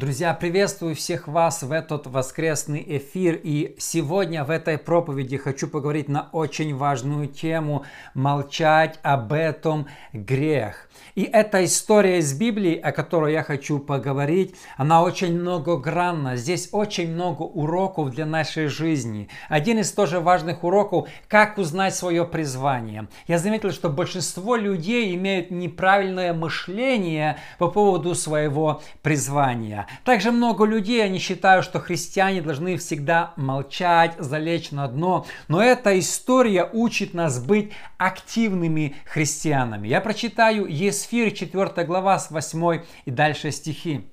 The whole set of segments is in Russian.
Друзья, приветствую всех вас в этот воскресный эфир. И сегодня в этой проповеди хочу поговорить на очень важную тему – молчать об этом грех. И эта история из Библии, о которой я хочу поговорить, она очень многогранна. Здесь очень много уроков для нашей жизни. Один из тоже важных уроков – как узнать свое призвание. Я заметил, что большинство людей имеют неправильное мышление по поводу своего призвания. Также много людей, они считают, что христиане должны всегда молчать, залечь на дно. Но эта история учит нас быть активными христианами. Я прочитаю Есфир 4 глава с 8 и дальше стихи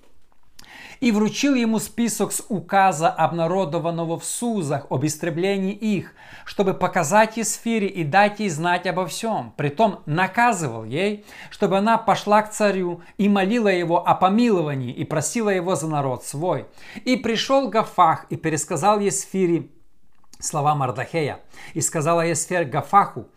и вручил ему список с указа, обнародованного в Сузах, об истреблении их, чтобы показать Есфире и дать ей знать обо всем. Притом наказывал ей, чтобы она пошла к царю и молила его о помиловании и просила его за народ свой. И пришел Гафах и пересказал Есфире слова Мардахея. И сказала Есфер Гафаху,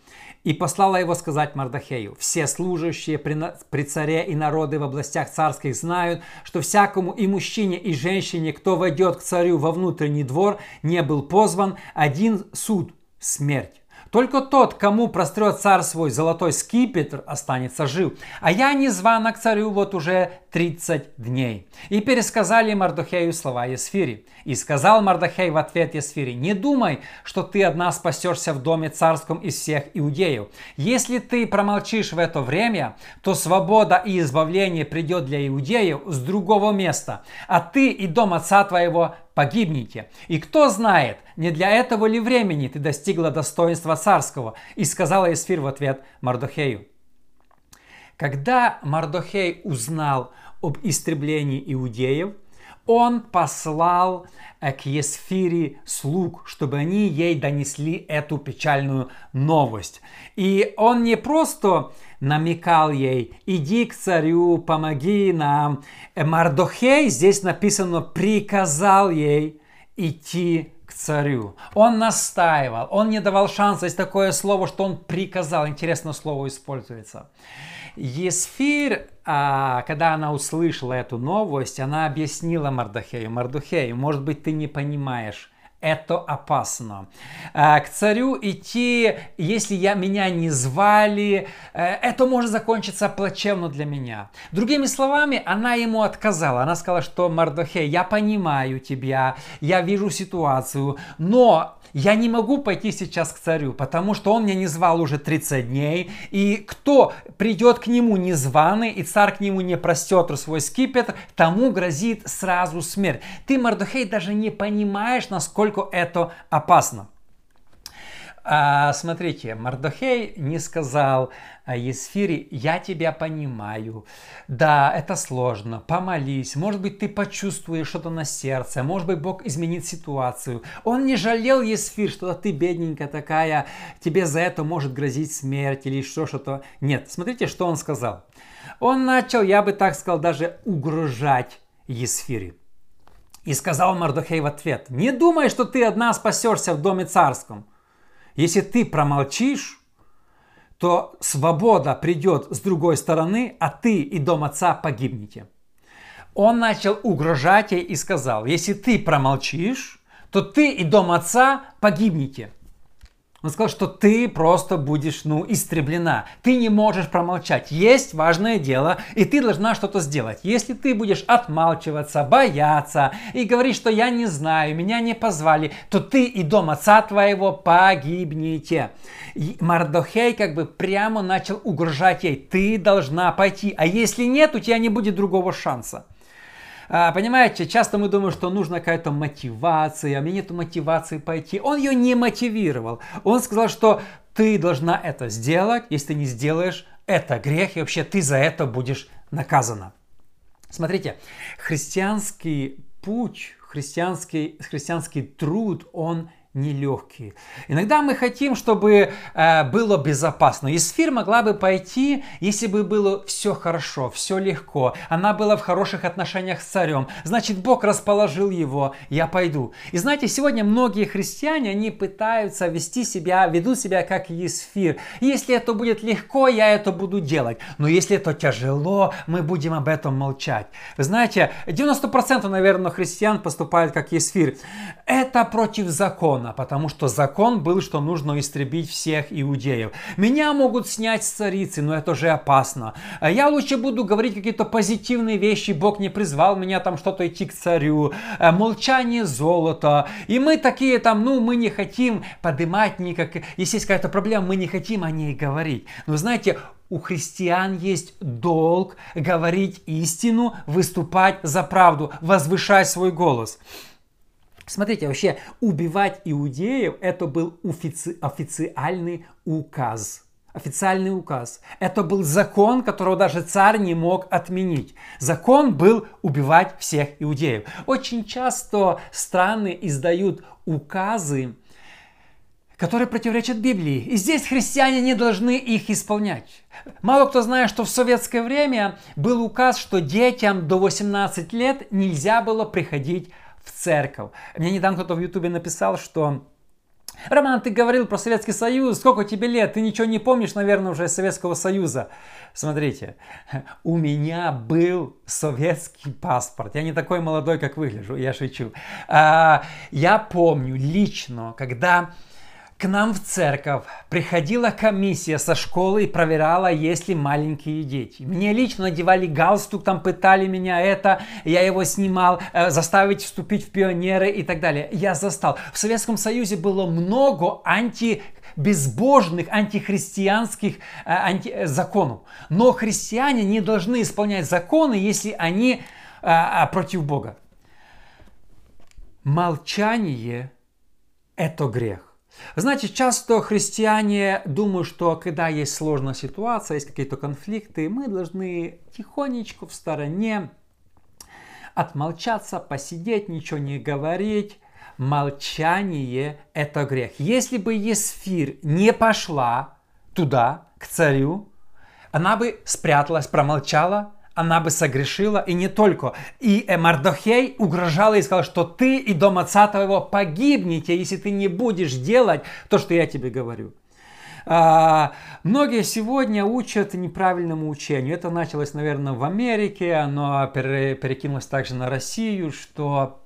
и послала его сказать Мардахею, «Все служащие при, при царе и народы в областях царских знают, что всякому и мужчине, и женщине, кто войдет к царю во внутренний двор, не был позван один суд – смерть. Только тот, кому прострет царь свой золотой скипетр, останется жив. А я не звана к царю вот уже 30 дней. И пересказали Мардухею слова Есфири. И сказал Мардахей в ответ Есфири, не думай, что ты одна спасешься в доме царском из всех иудеев. Если ты промолчишь в это время, то свобода и избавление придет для иудеев с другого места, а ты и дом отца твоего погибнете. И кто знает, не для этого ли времени ты достигла достоинства царского? И сказала Есфир в ответ Мардохею. Когда Мардохей узнал об истреблении иудеев, он послал э, к Есфире слуг, чтобы они ей донесли эту печальную новость. И он не просто намекал ей, иди к царю, помоги нам. Э, Мардохей, здесь написано, приказал ей идти царю. Он настаивал, он не давал шанса. Есть такое слово, что он приказал. Интересно слово используется. Есфир, а, когда она услышала эту новость, она объяснила Мардахею, Мардухею, может быть, ты не понимаешь, это опасно. А, к царю идти, если я, меня не звали, э, это может закончиться плачевно для меня. Другими словами, она ему отказала. Она сказала, что Мардохей, я понимаю тебя, я вижу ситуацию, но я не могу пойти сейчас к царю, потому что он меня не звал уже 30 дней, и кто придет к нему незваный, и царь к нему не простет свой скипетр, тому грозит сразу смерть. Ты, Мардухей, даже не понимаешь, насколько это опасно. А, смотрите, Мардохей не сказал Есфире, я тебя понимаю, да, это сложно, помолись, может быть, ты почувствуешь что-то на сердце, может быть, Бог изменит ситуацию. Он не жалел Есфир, что ты бедненькая такая, тебе за это может грозить смерть или еще что-то. Нет, смотрите, что он сказал. Он начал, я бы так сказал, даже угрожать Есфире. И сказал Мардохей в ответ, не думай, что ты одна спасешься в доме царском. Если ты промолчишь, то свобода придет с другой стороны, а ты и дом отца погибнете. Он начал угрожать ей и сказал, если ты промолчишь, то ты и дом отца погибнете. Он сказал, что ты просто будешь, ну, истреблена. Ты не можешь промолчать. Есть важное дело, и ты должна что-то сделать. Если ты будешь отмалчиваться, бояться и говорить, что я не знаю, меня не позвали, то ты и дом отца твоего погибнете. И Мардохей как бы прямо начал угрожать ей. Ты должна пойти, а если нет, у тебя не будет другого шанса. А, понимаете, часто мы думаем, что нужна какая-то мотивация, а мне нет мотивации пойти. Он ее не мотивировал. Он сказал, что ты должна это сделать, если ты не сделаешь, это грех, и вообще ты за это будешь наказана. Смотрите, христианский путь, христианский, христианский труд, он нелегкие. Иногда мы хотим, чтобы э, было безопасно. Есфир могла бы пойти, если бы было все хорошо, все легко. Она была в хороших отношениях с царем. Значит, Бог расположил его, я пойду. И знаете, сегодня многие христиане, они пытаются вести себя, ведут себя как Есфир. Если это будет легко, я это буду делать. Но если это тяжело, мы будем об этом молчать. Вы знаете, 90% наверное, христиан поступают как Есфир. Это против закона закона, потому что закон был, что нужно истребить всех иудеев. Меня могут снять с царицы, но это же опасно. Я лучше буду говорить какие-то позитивные вещи, Бог не призвал меня там что-то идти к царю, э, молчание золото. И мы такие там, ну, мы не хотим поднимать никак, если есть какая-то проблема, мы не хотим о ней говорить. Но знаете, у христиан есть долг говорить истину, выступать за правду, возвышать свой голос. Смотрите, вообще убивать иудеев это был офици- официальный указ. Официальный указ. Это был закон, которого даже царь не мог отменить. Закон был убивать всех иудеев. Очень часто страны издают указы, которые противоречат Библии. И здесь христиане не должны их исполнять. Мало кто знает, что в советское время был указ, что детям до 18 лет нельзя было приходить в церковь. Мне недавно кто-то в Ютубе написал, что Роман, ты говорил про Советский Союз, сколько тебе лет? Ты ничего не помнишь, наверное, уже из Советского Союза. Смотрите, у меня был советский паспорт. Я не такой молодой, как выгляжу, я шучу. А, я помню лично, когда к нам в церковь приходила комиссия со школы и проверяла, есть ли маленькие дети. Мне лично надевали галстук, там пытали меня это, я его снимал, э, заставить вступить в пионеры и так далее. Я застал. В Советском Союзе было много анти безбожных, антихристианских э, анти, э, законов. Но христиане не должны исполнять законы, если они э, против Бога. Молчание – это грех. Знаете, часто христиане думают, что когда есть сложная ситуация, есть какие-то конфликты, мы должны тихонечко в стороне отмолчаться, посидеть, ничего не говорить. Молчание – это грех. Если бы Есфир не пошла туда, к царю, она бы спряталась, промолчала, она бы согрешила, и не только. И э, Мардохей угрожал и сказал, что ты и дом отца твоего погибнете, если ты не будешь делать то, что я тебе говорю. А, многие сегодня учат неправильному учению. Это началось, наверное, в Америке, оно перекинулось также на Россию, что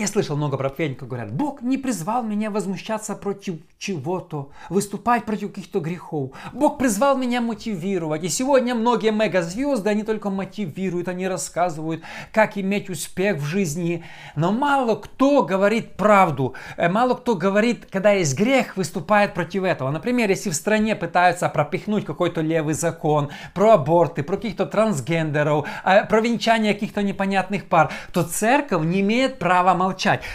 я слышал много проповедников, говорят, Бог не призвал меня возмущаться против чего-то, выступать против каких-то грехов. Бог призвал меня мотивировать. И сегодня многие мегазвезды, они только мотивируют, они рассказывают, как иметь успех в жизни. Но мало кто говорит правду. Э, мало кто говорит, когда есть грех, выступает против этого. Например, если в стране пытаются пропихнуть какой-то левый закон про аборты, про каких-то трансгендеров, э, про венчание каких-то непонятных пар, то церковь не имеет права молчать.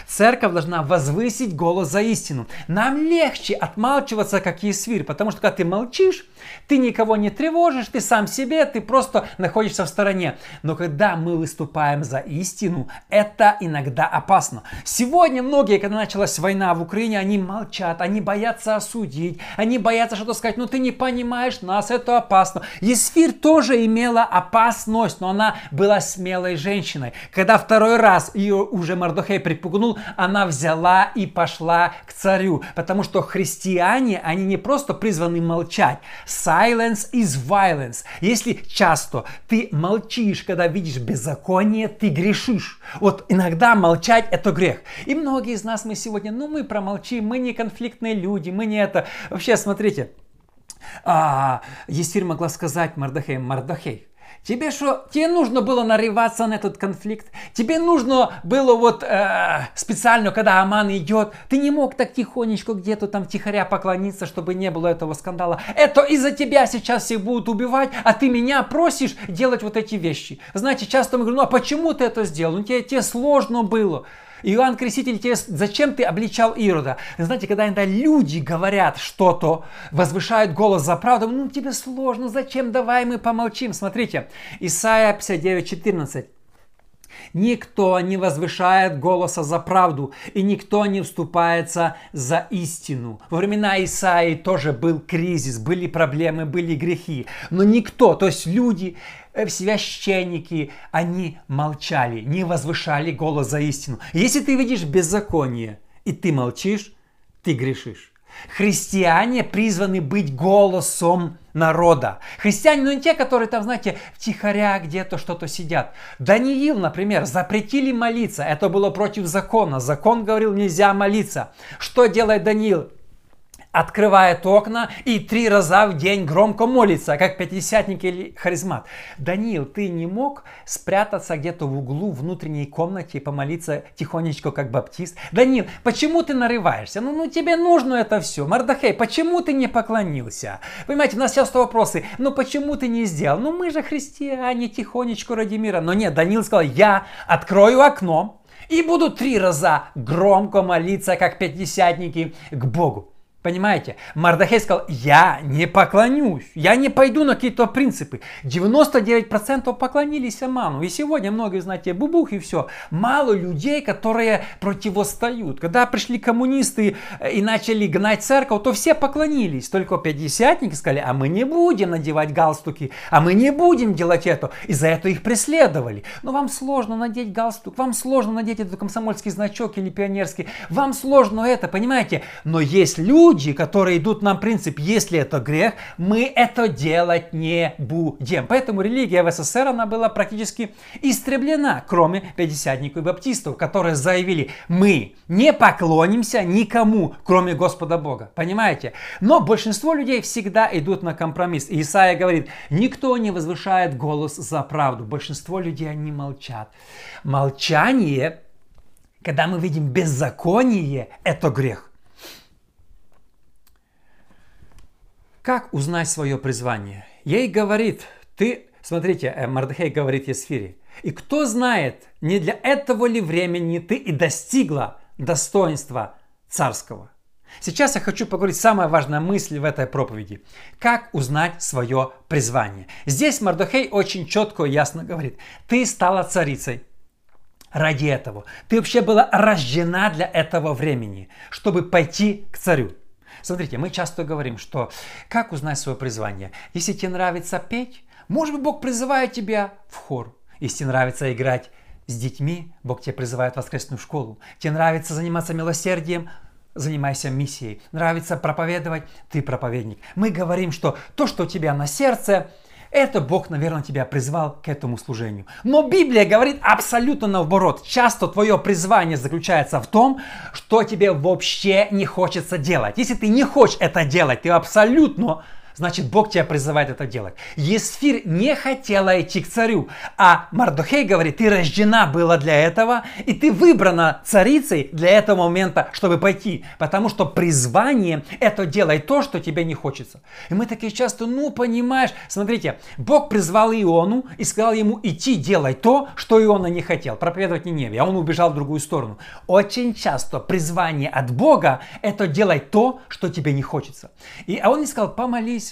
Церковь должна возвысить голос за истину. Нам легче отмалчиваться, как Есвир, потому что когда ты молчишь, ты никого не тревожишь, ты сам себе, ты просто находишься в стороне. Но когда мы выступаем за истину, это иногда опасно. Сегодня многие, когда началась война в Украине, они молчат, они боятся осудить, они боятся что-то сказать, ну ты не понимаешь нас, это опасно. Есфир тоже имела опасность, но она была смелой женщиной. Когда второй раз ее уже Мардохей Мордехай припугнул, она взяла и пошла к царю. Потому что христиане, они не просто призваны молчать. Silence is violence. Если часто ты молчишь, когда видишь беззаконие, ты грешишь. Вот иногда молчать это грех. И многие из нас мы сегодня, ну мы промолчим, мы не конфликтные люди, мы не это. Вообще, смотрите, а, Есфир могла сказать Мардахей, Мардахей, Тебе что, тебе нужно было нарываться на этот конфликт? Тебе нужно было вот э, специально, когда Аман идет, ты не мог так тихонечко где-то там тихоря поклониться, чтобы не было этого скандала. Это из-за тебя сейчас всех будут убивать, а ты меня просишь делать вот эти вещи. Знаете, часто мы говорим, ну а почему ты это сделал? Ну тебе, тебе сложно было. Иоанн Креститель тебе, зачем ты обличал Ирода? Знаете, когда иногда люди говорят что-то, возвышают голос за правду, ну тебе сложно, зачем, давай мы помолчим. Смотрите, Исайя 59, 14. Никто не возвышает голоса за правду, и никто не вступается за истину. Во времена Исаии тоже был кризис, были проблемы, были грехи. Но никто, то есть люди, священники, они молчали, не возвышали голос за истину. Если ты видишь беззаконие, и ты молчишь, ты грешишь. Христиане призваны быть голосом народа. Христиане, ну не те, которые там, знаете, втихаря где-то что-то сидят. Даниил, например, запретили молиться. Это было против закона. Закон говорил, нельзя молиться. Что делает Даниил? Открывает окна и три раза в день громко молится, как пятидесятник или харизмат. Даниил, ты не мог спрятаться где-то в углу внутренней комнате и помолиться тихонечко, как баптист? Даниил, почему ты нарываешься? Ну, ну тебе нужно это все. Мардахей, почему ты не поклонился? Понимаете, у нас часто вопросы, ну почему ты не сделал? Ну мы же христиане, тихонечко ради мира. Но нет, Даниил сказал, я открою окно, и буду три раза громко молиться, как пятидесятники, к Богу. Понимаете? Мардахей сказал, я не поклонюсь, я не пойду на какие-то принципы. 99% поклонились Аману. И сегодня многие, знаете, бубух и все. Мало людей, которые противостают. Когда пришли коммунисты и начали гнать церковь, то все поклонились. Только пятидесятники сказали, а мы не будем надевать галстуки, а мы не будем делать это. И за это их преследовали. Но вам сложно надеть галстук, вам сложно надеть этот комсомольский значок или пионерский, вам сложно это, понимаете? Но есть люди, люди, которые идут нам принцип, если это грех, мы это делать не будем. Поэтому религия в СССР, она была практически истреблена, кроме пятидесятников и баптистов, которые заявили, мы не поклонимся никому, кроме Господа Бога. Понимаете? Но большинство людей всегда идут на компромисс. И Исаия говорит, никто не возвышает голос за правду. Большинство людей, они молчат. Молчание когда мы видим беззаконие, это грех. Как узнать свое призвание? Ей говорит, ты, смотрите, э, Мардахей говорит Есфире, и кто знает, не для этого ли времени ты и достигла достоинства царского? Сейчас я хочу поговорить самая важная мысль в этой проповеди. Как узнать свое призвание? Здесь Мардахей очень четко и ясно говорит. Ты стала царицей ради этого. Ты вообще была рождена для этого времени, чтобы пойти к царю. Смотрите, мы часто говорим, что как узнать свое призвание? Если тебе нравится петь, может быть, Бог призывает тебя в хор. Если тебе нравится играть с детьми, Бог тебя призывает в воскресную школу. Тебе нравится заниматься милосердием, занимайся миссией. Нравится проповедовать, ты проповедник. Мы говорим, что то, что у тебя на сердце, это Бог, наверное, тебя призвал к этому служению. Но Библия говорит абсолютно наоборот. Часто твое призвание заключается в том, что тебе вообще не хочется делать. Если ты не хочешь это делать, ты абсолютно значит Бог тебя призывает это делать. Есфир не хотела идти к царю, а Мардухей говорит, ты рождена была для этого, и ты выбрана царицей для этого момента, чтобы пойти. Потому что призвание это делай то, что тебе не хочется. И мы такие часто, ну понимаешь, смотрите, Бог призвал Иону и сказал ему идти делать то, что Иона не хотел, проповедовать Ниневе, а он убежал в другую сторону. Очень часто призвание от Бога это делать то, что тебе не хочется. И а он не сказал, помолись,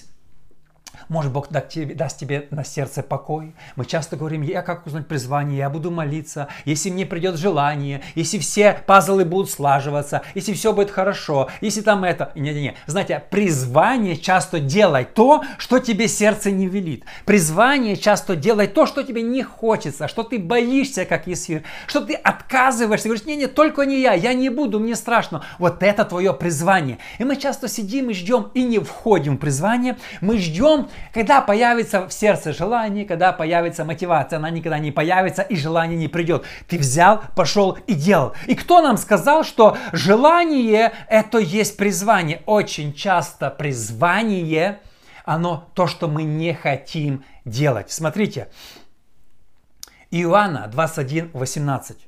может, Бог даст тебе, даст тебе на сердце покой. Мы часто говорим, я как узнать призвание, я буду молиться, если мне придет желание, если все пазлы будут слаживаться, если все будет хорошо, если там это... Не-не-не. Знаете, призвание часто делать то, что тебе сердце не велит. Призвание часто делать то, что тебе не хочется, что ты боишься, как Есфир, что ты отказываешься, говоришь, не-не, только не я, я не буду, мне страшно. Вот это твое призвание. И мы часто сидим и ждем, и не входим в призвание, мы ждем, когда появится в сердце желание, когда появится мотивация, она никогда не появится и желание не придет. Ты взял, пошел и делал. И кто нам сказал, что желание это есть призвание? Очень часто призвание, оно то, что мы не хотим делать. Смотрите, Иоанна 21, 18.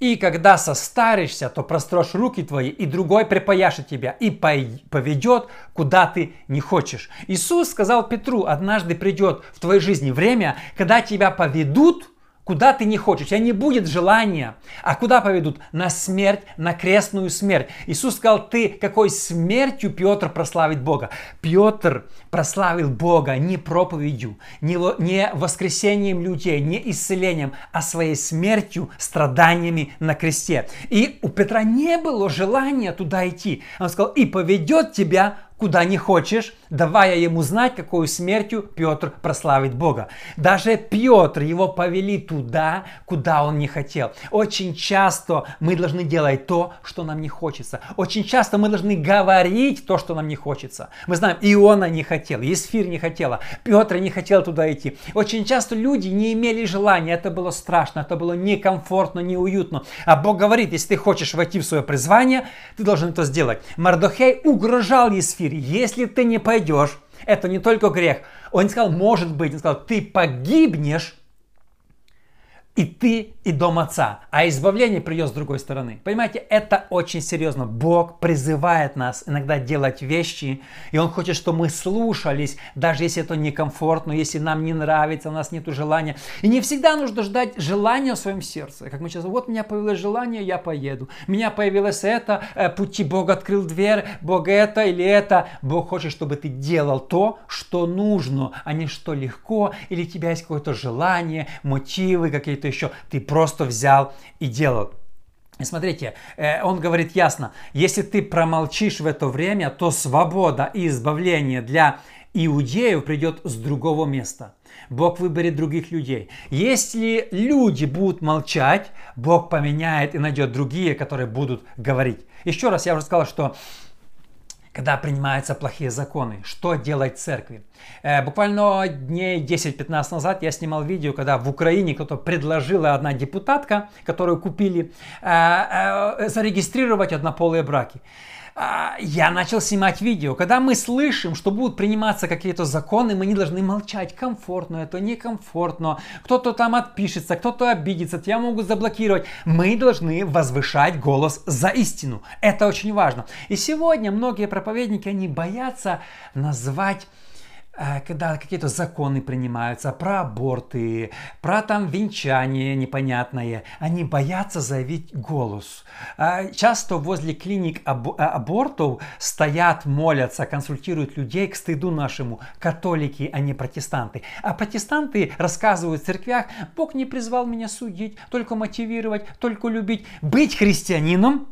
И когда состаришься, то прострешь руки твои, и другой припаяшет тебя, и поведет, куда ты не хочешь. Иисус сказал Петру, однажды придет в твоей жизни время, когда тебя поведут, куда ты не хочешь, у тебя не будет желания. А куда поведут? На смерть, на крестную смерть. Иисус сказал, ты какой смертью Петр прославит Бога? Петр прославил Бога не проповедью, не, не воскресением людей, не исцелением, а своей смертью, страданиями на кресте. И у Петра не было желания туда идти. Он сказал, и поведет тебя куда не хочешь, давая ему знать, какую смертью Петр прославит Бога. Даже Петр его повели туда, куда он не хотел. Очень часто мы должны делать то, что нам не хочется. Очень часто мы должны говорить то, что нам не хочется. Мы знаем, Иона не хотел, Есфир не хотела, Петр не хотел туда идти. Очень часто люди не имели желания, это было страшно, это было некомфортно, неуютно. А Бог говорит, если ты хочешь войти в свое призвание, ты должен это сделать. Мардохей угрожал Есфир. 4. Если ты не пойдешь, это не только грех. Он не сказал, может быть, он сказал, ты погибнешь, и ты, и дом отца. А избавление придет с другой стороны. Понимаете, это очень серьезно. Бог призывает нас иногда делать вещи, и Он хочет, чтобы мы слушались, даже если это некомфортно, если нам не нравится, у нас нет желания. И не всегда нужно ждать желания в своем сердце. Как мы сейчас, вот у меня появилось желание, я поеду. У меня появилось это, э, пути Бог открыл дверь, Бог это или это. Бог хочет, чтобы ты делал то, что нужно, а не что легко, или у тебя есть какое-то желание, мотивы какие-то еще, ты просто взял и делал. И смотрите, э, он говорит ясно, если ты промолчишь в это время, то свобода и избавление для иудеев придет с другого места. Бог выберет других людей. Если люди будут молчать, Бог поменяет и найдет другие, которые будут говорить. Еще раз я уже сказал, что когда принимаются плохие законы. Что делать церкви? Э, буквально дней 10-15 назад я снимал видео, когда в Украине кто-то предложила одна депутатка, которую купили, э, э, зарегистрировать однополые браки. А, я начал снимать видео. Когда мы слышим, что будут приниматься какие-то законы, мы не должны молчать. Комфортно это, некомфортно. Кто-то там отпишется, кто-то обидится, тебя могут заблокировать. Мы должны возвышать голос за истину. Это очень важно. И сегодня многие проповедники, они боятся назвать когда какие-то законы принимаются про аборты, про там венчание непонятное, они боятся заявить голос. Э, часто возле клиник э, абортов стоят, молятся, консультируют людей к стыду нашему, католики, а не протестанты. А протестанты рассказывают в церквях, Бог не призвал меня судить, только мотивировать, только любить. Быть христианином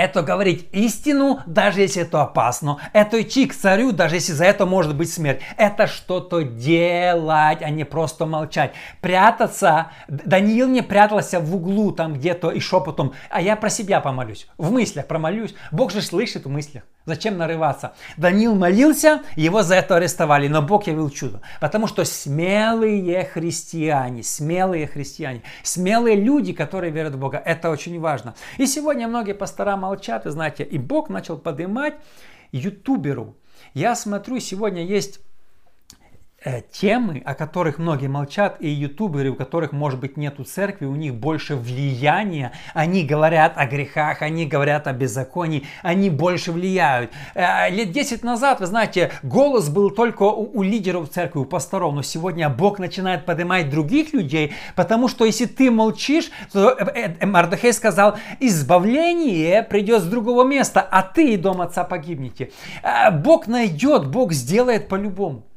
это говорить истину, даже если это опасно. Это идти к царю, даже если за это может быть смерть. Это что-то делать, а не просто молчать. Прятаться. Даниил не прятался в углу там где-то и шепотом, а я про себя помолюсь. В мыслях промолюсь. Бог же слышит в мыслях. Зачем нарываться? Даниил молился, его за это арестовали, но Бог явил чудо. Потому что смелые христиане, смелые христиане, смелые люди, которые верят в Бога, это очень важно. И сегодня многие пастора молчат, и знаете, и Бог начал поднимать ютуберу. Я смотрю, сегодня есть темы, о которых многие молчат, и ютуберы, у которых, может быть, нету церкви, у них больше влияния, они говорят о грехах, они говорят о беззаконии, они больше влияют. Э, лет 10 назад, вы знаете, голос был только у, у лидеров церкви, у пасторов, но сегодня Бог начинает поднимать других людей, потому что если ты молчишь, то э, Мардахей сказал, избавление придет с другого места, а ты и дом отца погибнете. Бог найдет, Бог сделает по-любому.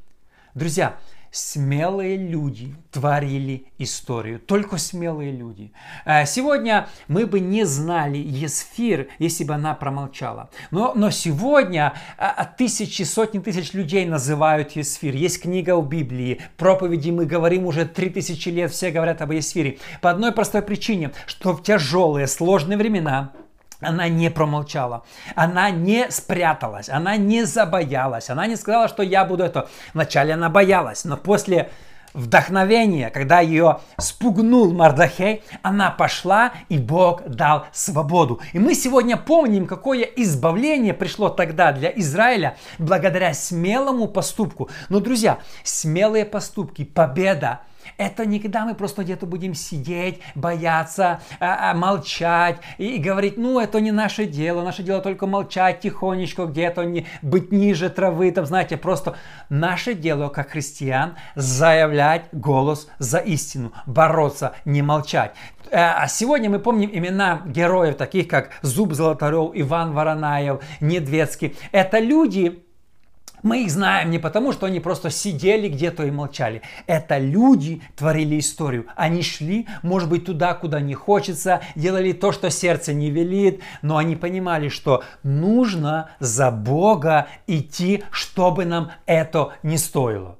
Друзья, смелые люди творили историю. Только смелые люди. Э, сегодня мы бы не знали Есфир, если бы она промолчала. Но, но сегодня э, тысячи, сотни тысяч людей называют Есфир. Есть книга в Библии, проповеди мы говорим уже три тысячи лет, все говорят об Есфире. По одной простой причине, что в тяжелые, сложные времена она не промолчала, она не спряталась, она не забоялась, она не сказала, что я буду это. Вначале она боялась, но после вдохновения, когда ее спугнул Мардахей, она пошла, и Бог дал свободу. И мы сегодня помним, какое избавление пришло тогда для Израиля благодаря смелому поступку. Но, друзья, смелые поступки, победа – Это не когда мы просто где-то будем сидеть, бояться, а, а, молчать и, говорить, ну, это не наше дело, наше дело только молчать тихонечко где-то, не, быть ниже травы, там, знаете, просто наше дело, как христиан, заявлять голос за истину, бороться, не молчать. Э, а сегодня мы помним имена героев, таких как Зуб Золотарев, Иван Воронаев, Недвецкий. Это люди, мы их знаем не потому, что они просто сидели где-то и молчали. Это люди творили историю. Они шли, может быть, туда, куда не хочется, делали то, что сердце не велит, но они понимали, что нужно за Бога идти, чтобы нам это не стоило.